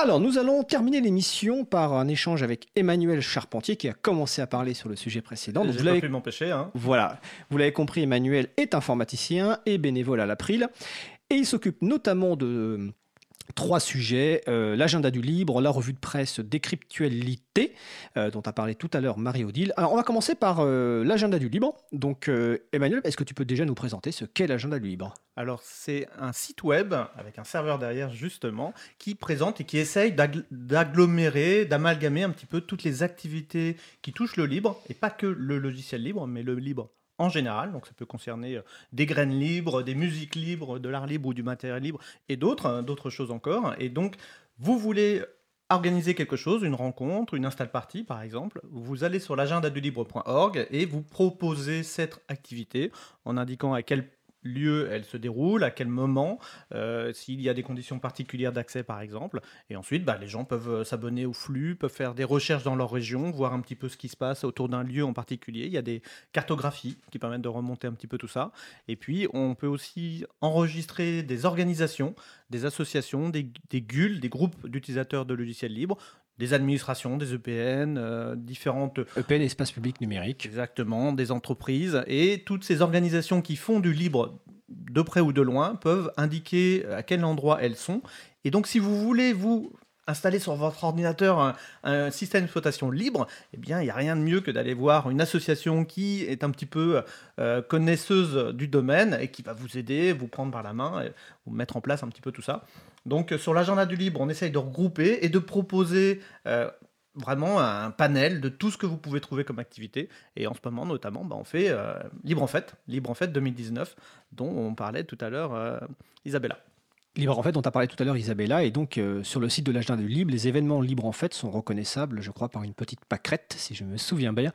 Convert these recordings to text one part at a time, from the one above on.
Alors, nous allons terminer l'émission par un échange avec Emmanuel Charpentier qui a commencé à parler sur le sujet précédent. Donc, vous pas l'avez pu m'empêcher. Hein. voilà, vous l'avez compris, Emmanuel est informaticien et bénévole à l'April et il s'occupe notamment de trois sujets, euh, l'agenda du libre, la revue de presse Décryptualité, euh, dont a parlé tout à l'heure Marie-Odile. Alors on va commencer par euh, l'agenda du libre. Donc Emmanuel, est-ce que tu peux déjà nous présenter ce qu'est l'agenda du libre? Alors, c'est un site web avec un serveur derrière, justement, qui présente et qui essaye d'agg- d'agglomérer, d'amalgamer un petit peu toutes les activités qui touchent le libre, et pas que le logiciel libre, mais le libre en général. Donc, ça peut concerner euh, des graines libres, des musiques libres, de l'art libre ou du matériel libre, et d'autres, hein, choses encore. Et donc, vous voulez organiser quelque chose, une rencontre, une install party par exemple, vous allez sur l'agendadulibre.org et vous proposez cette activité en indiquant à quel lieu elle se déroule, à quel moment, euh, s'il y a des conditions particulières d'accès par exemple. Et ensuite, bah, les gens peuvent euh, s'abonner au flux, peuvent faire des recherches dans leur région, voir un petit peu ce qui se passe autour d'un lieu en particulier. Il y a des cartographies qui permettent de remonter un petit peu tout ça. Et puis, on peut aussi enregistrer des organisations, des associations, des, des des groupes d'utilisateurs de logiciels libres, des administrations, des EPN, euh, différentes EPN, espace public numérique. Exactement, des entreprises et toutes ces organisations qui font du libre de près ou de loin peuvent indiquer à quel endroit elles sont. Et donc, si vous voulez vous installer sur votre ordinateur un, système d'exploitation libre, eh bien, il n'y a rien de mieux que d'aller voir une association qui est un petit peu euh, connaisseuse du domaine et qui va vous aider, vous prendre par la main, et vous mettre en place un petit peu tout ça. Donc, sur l'agenda du libre, on essaye de regrouper et de proposer euh, vraiment un panel de tout ce que vous pouvez trouver comme activité. Et en ce moment, notamment, bah, on fait euh, Libre en Fête, Libre en Fête 2019, dont on parlait tout à l'heure Isabella. Libre en fait, dont a parlé tout à l'heure Isabella, et donc euh, sur le site de l'agenda du libre, les événements libres en fait sont reconnaissables, je crois, par une petite pâquerette, si je me souviens bien,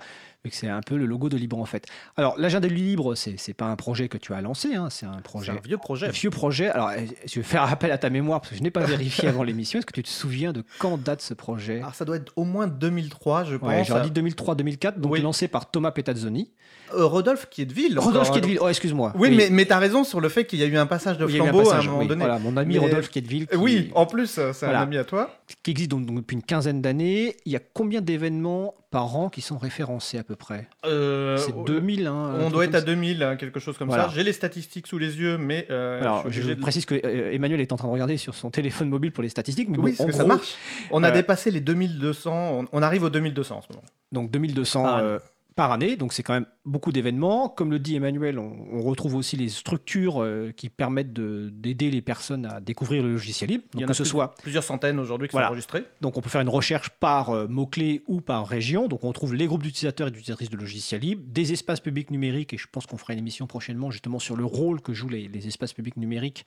c'est un peu le logo de Libre en fait. Alors l'agenda du libre, c'est c'est pas un projet que tu as lancé, hein, c'est un projet. un vieux projet. Un vieux projet. Alors, euh, je vais faire appel à ta mémoire parce que je n'ai pas vérifié avant l'émission. Est-ce que tu te souviens de quand date ce projet? Alors, ça doit être au moins 2003, je pense. Ouais, j'aurais dit 2003-2004, donc Oui. lancé par Thomas Petazzoni. Euh, Rodolphe Kiedville. Rodolphe encore, hein, Kiedville, oh excuse-moi. Oui, mais, mais tu as raison sur le fait qu'il y a eu un passage de un flambeau passage, à un moment oui. donné. Voilà, mon ami Mais- Rodolphe Kiedville, qui, Oui, en plus, euh, c'est Voilà. un ami à toi. qui existe donc, donc depuis une quinzaine d'années. Il y a combien d'événements par an qui sont référencés à peu près Euh, C'est 2000. hein, On doit être à ça. 2000, hein, quelque chose comme Voilà. ça. J'ai les statistiques sous les yeux, mais euh, Alors, je de- précise que euh, Emmanuel est en train de regarder sur son téléphone mobile pour les statistiques. Mais Oui, bon, en que ça marche. On a dépassé les 2200. On, on arrive aux 2200 en ce moment. Donc 2200 Par année. euh, par année, donc c'est quand même beaucoup d'événements. Comme le dit Emmanuel, on, on retrouve aussi les structures euh, qui permettent de- d'aider les personnes à découvrir le logiciel libre. Il y Donc en que a ce plus- soit, Plusieurs centaines aujourd'hui qui Voilà. sont enregistrés. donc on peut faire une recherche par euh, mots-clés ou par région. Donc on trouve les groupes d'utilisateurs et d'utilisatrices de logiciels libres, des espaces publics numériques, et je pense qu'on fera une émission prochainement justement sur le rôle que jouent les, les espaces publics numériques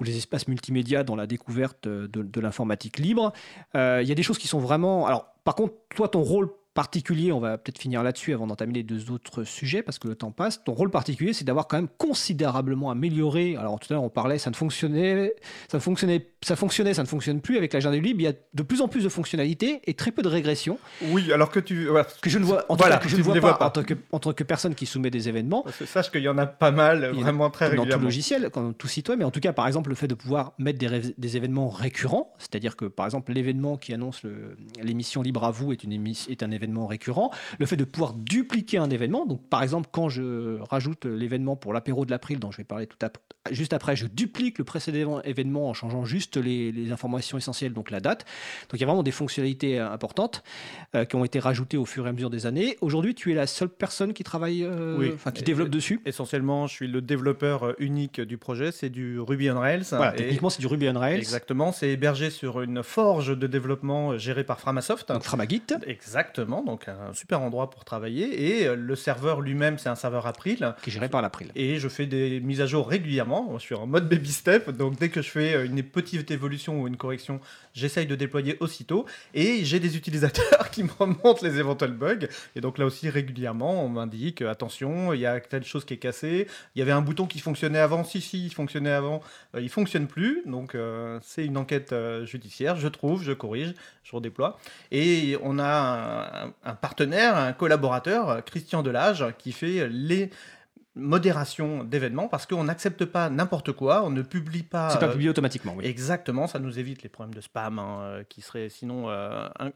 ou les espaces multimédia dans la découverte euh, de, de l'informatique libre. Euh, Il y a des choses qui sont vraiment... Alors par contre, toi, ton rôle particulier, on va peut-être finir là-dessus avant d'entamer les deux autres sujets parce que le temps passe. Ton rôle particulier, c'est d'avoir quand même considérablement amélioré. Alors tout à l'heure, on parlait, ça ne fonctionnait, ça fonctionnait, ça fonctionnait, ça ne fonctionne plus avec l'agenda du libre. Il y a de plus en plus de fonctionnalités et très peu de régression Oui, alors que tu. voilà. que je ne vois, en tout Voilà, cas, que je ne vois pas, pas. En, tant que, en tant que personne qui soumet des événements. Parce que sache qu'il y en a pas mal, Il a vraiment très dans tout régulièrement. logiciel, dans tout site web, mais en tout cas, par exemple, le fait de pouvoir mettre des, des événements récurrents, c'est-à-dire que, par exemple, l'événement qui annonce l'émission Libre à vous est, une émi- est un événement récurrent, le fait de pouvoir dupliquer un événement, donc par exemple, quand je rajoute l'événement pour l'apéro de l'April, dont je vais parler tout ap- juste après, je duplique le précédent événement en changeant juste les, les informations essentielles, donc la date. Donc il y a vraiment des fonctionnalités euh, importantes euh, qui ont été rajoutées au fur et à mesure des années. Aujourd'hui, tu es la seule personne qui travaille, euh, Oui. qui Et- développe dessus. Essentiellement, je suis le développeur unique du projet, c'est du Ruby on Rails. Voilà, techniquement, c'est du Ruby on Rails. Exactement, c'est hébergé sur une forge de développement gérée par Framasoft. Donc Framagit. Exactement, donc un super endroit pour travailler. Et le serveur lui-même, c'est un serveur April. qui est géré par l'April. Et je fais des mises à jour régulièrement. Je suis en mode baby step. Donc dès que je fais euh, une petite évolution ou une correction, j'essaye de déployer aussitôt. Et j'ai des utilisateurs qui me remontent les éventuels bugs. Et donc là aussi, régulièrement, on m'indique euh, attention, il y a telle chose qui est cassée. Il y avait un bouton qui fonctionnait avant. Si, si, il fonctionnait avant. Euh, il fonctionne plus. Donc euh, c'est une enquête judiciaire. Je trouve, je corrige, je redéploie. Et on a un partenaire, un collaborateur, Christian Delage, qui fait les modération d'événements parce qu'on n'accepte pas n'importe quoi, on ne publie pas. C'est pas publié automatiquement, oui. Exactement, ça nous évite les problèmes de spam hein, qui seraient sinon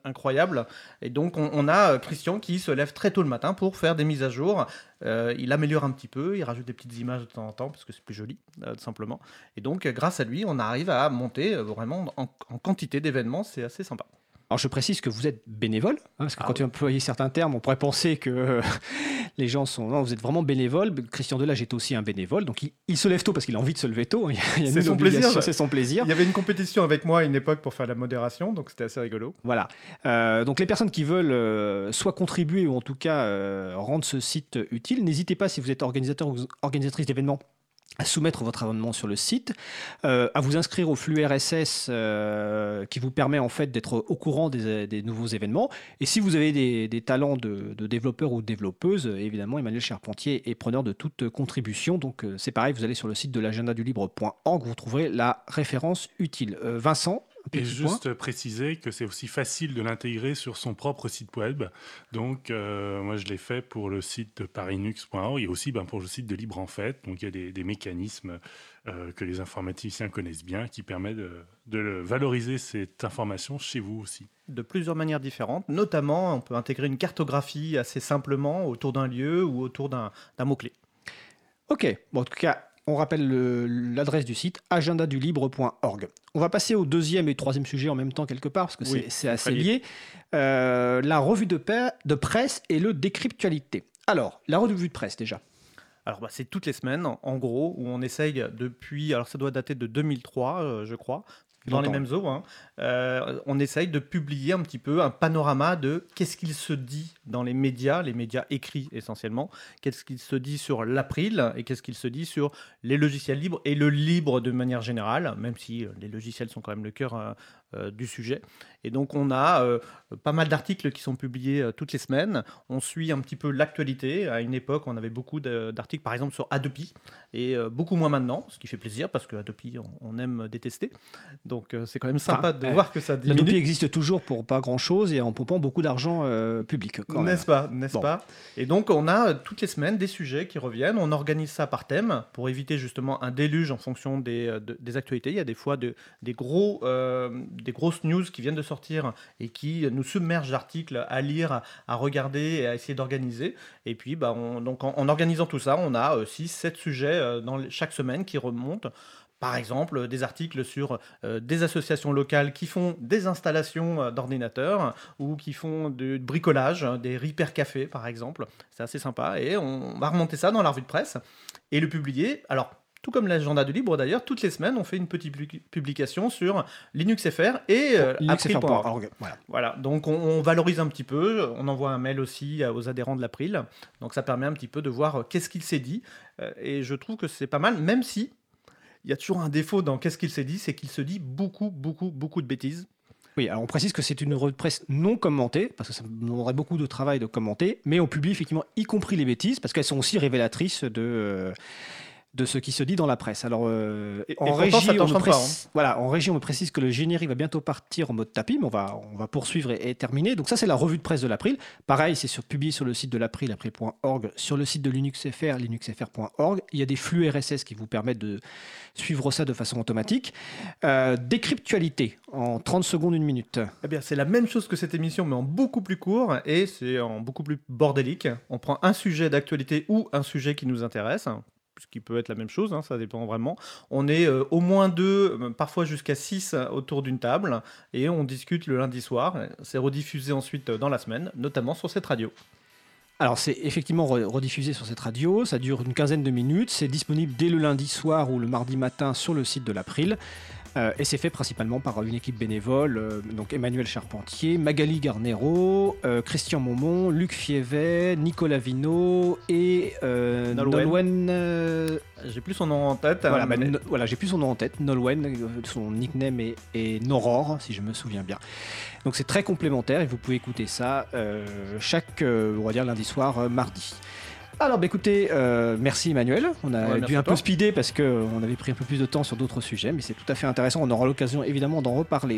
incroyables. Et donc on, on, a Christian qui se lève très tôt le matin pour faire des mises à jour. il améliore un petit peu, il rajoute des petites images de temps en temps parce que c'est plus joli, tout simplement. Et donc grâce à lui, on arrive à monter vraiment en quantité d'événements, c'est assez sympa. Alors je précise que vous êtes bénévole, hein, parce que ah quand tu emploies certains termes, on pourrait penser que euh, les gens sont... Non, vous êtes vraiment bénévole. Christian Delage est aussi un bénévole, donc il, se lève tôt parce qu'il a envie de se lever tôt. C'est son plaisir. C'est son plaisir. Il y avait une compétition avec moi à une époque pour faire la modération, donc c'était assez rigolo. Voilà. Euh, donc les personnes qui veulent euh, soit contribuer ou en tout cas rendre ce site utile, n'hésitez pas si vous êtes organisateur ou organisatrice d'événements à soumettre votre abonnement sur le site, euh, à vous inscrire au flux RSS euh, qui vous permet en fait d'être au courant des, nouveaux événements. Et si vous avez des, talents de, de, développeurs ou de développeuses, évidemment, Emmanuel Charpentier est preneur de toute contribution. Donc euh, c'est pareil, vous allez sur le site de l'agenda du libre.org, vous trouverez la référence utile. Vincent, et juste préciser que c'est aussi facile de l'intégrer sur son propre site web. Donc, euh, moi, je l'ai fait pour le site de parinux.org et aussi ben, pour le site de Libre en Fait. Donc, il y a des, mécanismes euh, que les informaticiens connaissent bien qui permettent de, valoriser cette information chez vous aussi. De plusieurs manières différentes. Notamment, on peut intégrer une cartographie assez simplement autour d'un lieu ou autour d'un mot-clé. Ok. Bon, en tout cas, on rappelle l'adresse du site agendadulibre.org. On va passer au deuxième et troisième sujet en même temps quelque part parce que c'est assez lié. Euh, la revue de, de, presse et le décryptualité. Alors, la revue de presse déjà. Alors, bah, c'est toutes les semaines, en gros, où on essaye depuis. Alors, ça doit dater de 2003, euh, je crois dans les mêmes eaux, hein. euh, on essaye de publier un petit peu un panorama de qu'est-ce qu'il se dit dans les médias, les médias écrits essentiellement, qu'est-ce qu'il se dit sur l'April et qu'est-ce qu'il se dit sur les logiciels libres et le libre de manière générale, même si euh, les logiciels sont quand même le cœur euh, du sujet. Et donc on a pas mal d'articles qui sont publiés toutes les semaines. On suit un petit peu l'actualité. À une époque, on avait beaucoup d'articles, par exemple sur Adobe, et beaucoup moins maintenant, ce qui fait plaisir parce que Adobe, on, aime détester. Donc c'est quand même sympa de voir que ça diminue. Adobe existe toujours pour pas grand-chose et en pompant beaucoup d'argent public. N'est-ce pas, n'est-ce pas? Et donc on a toutes les semaines des sujets qui reviennent. On organise ça par thème pour éviter justement un déluge en fonction des, des actualités. Il y a des fois de, des, gros, des grosses news qui viennent de sortir et qui nous submergent d'articles à lire, à regarder et à essayer d'organiser. Et puis, bah, on, donc en, organisant tout ça, on a 6-7 euh, sujets euh, dans chaque semaine qui remontent. Par exemple, des articles sur euh, des associations locales qui font des installations d'ordinateurs ou qui font du bricolage, hein, des repair cafés par exemple. C'est assez sympa. Et on va remonter ça dans la revue de presse et le publier. Alors, tout comme l'agenda du libre d'ailleurs, toutes les semaines, on fait une petite publication sur LinuxFR et euh, April.org. Voilà. voilà. donc on, valorise un petit peu, on envoie un mail aussi aux adhérents de l'April, donc ça permet un petit peu de voir euh, qu'est-ce qu'il s'est dit, euh, et je trouve que c'est pas mal, même si il y a toujours un défaut dans qu'est-ce qu'il s'est dit, c'est qu'il se dit beaucoup, beaucoup, beaucoup de bêtises. Oui, alors on précise que c'est une revue de presse non commentée, parce que ça demanderait beaucoup de travail de commenter, mais on publie effectivement y compris les bêtises, parce qu'elles sont aussi révélatrices de de ce qui se dit dans la presse. Alors, euh, en, régie, on me hein. voilà, en régie, on me précise que le générique va bientôt partir en mode tapis, mais on va, on va poursuivre et, terminer. Donc ça, c'est la revue de presse de l'April. Pareil, c'est sur, publié sur le site de l'April, april.org, sur le site de LinuxFR, linuxfr.org. Il y a des flux RSS qui vous permettent de suivre ça de façon automatique. Euh, décryptualité, en 30 secondes, une minute. Eh bien, c'est la même chose que cette émission, mais en beaucoup plus court, et c'est en beaucoup plus bordélique. On prend un sujet d'actualité ou un sujet qui nous intéresse, ce qui peut être la même chose, hein, ça dépend vraiment. On est euh, au moins deux, euh, parfois jusqu'à six euh, autour d'une table, et on discute le lundi soir. C'est rediffusé ensuite dans la semaine, notamment sur cette radio. Alors c'est effectivement rediffusé sur cette radio, ça dure une quinzaine de minutes, c'est disponible dès le lundi soir ou le mardi matin sur le site de l'April. Euh, et c'est fait principalement par une équipe bénévole, euh, donc Emmanuel Charpentier, Magali Garnero, euh, Christian Momont, Luc Fievet, Nicolas Vino et Nolwenn. j'ai plus son nom en tête. Voilà, bah, voilà j'ai plus son nom en tête. Nolwenn, son nickname est, est, Noror, si je me souviens bien. Donc c'est très complémentaire et vous pouvez écouter ça chaque, on va dire lundi soir, mardi. Alors, bah, écoutez, euh, merci Emmanuel. On a dû un peu speeder parce qu'on avait pris un peu plus de temps sur d'autres sujets, mais c'est tout à fait intéressant. On aura l'occasion évidemment d'en reparler.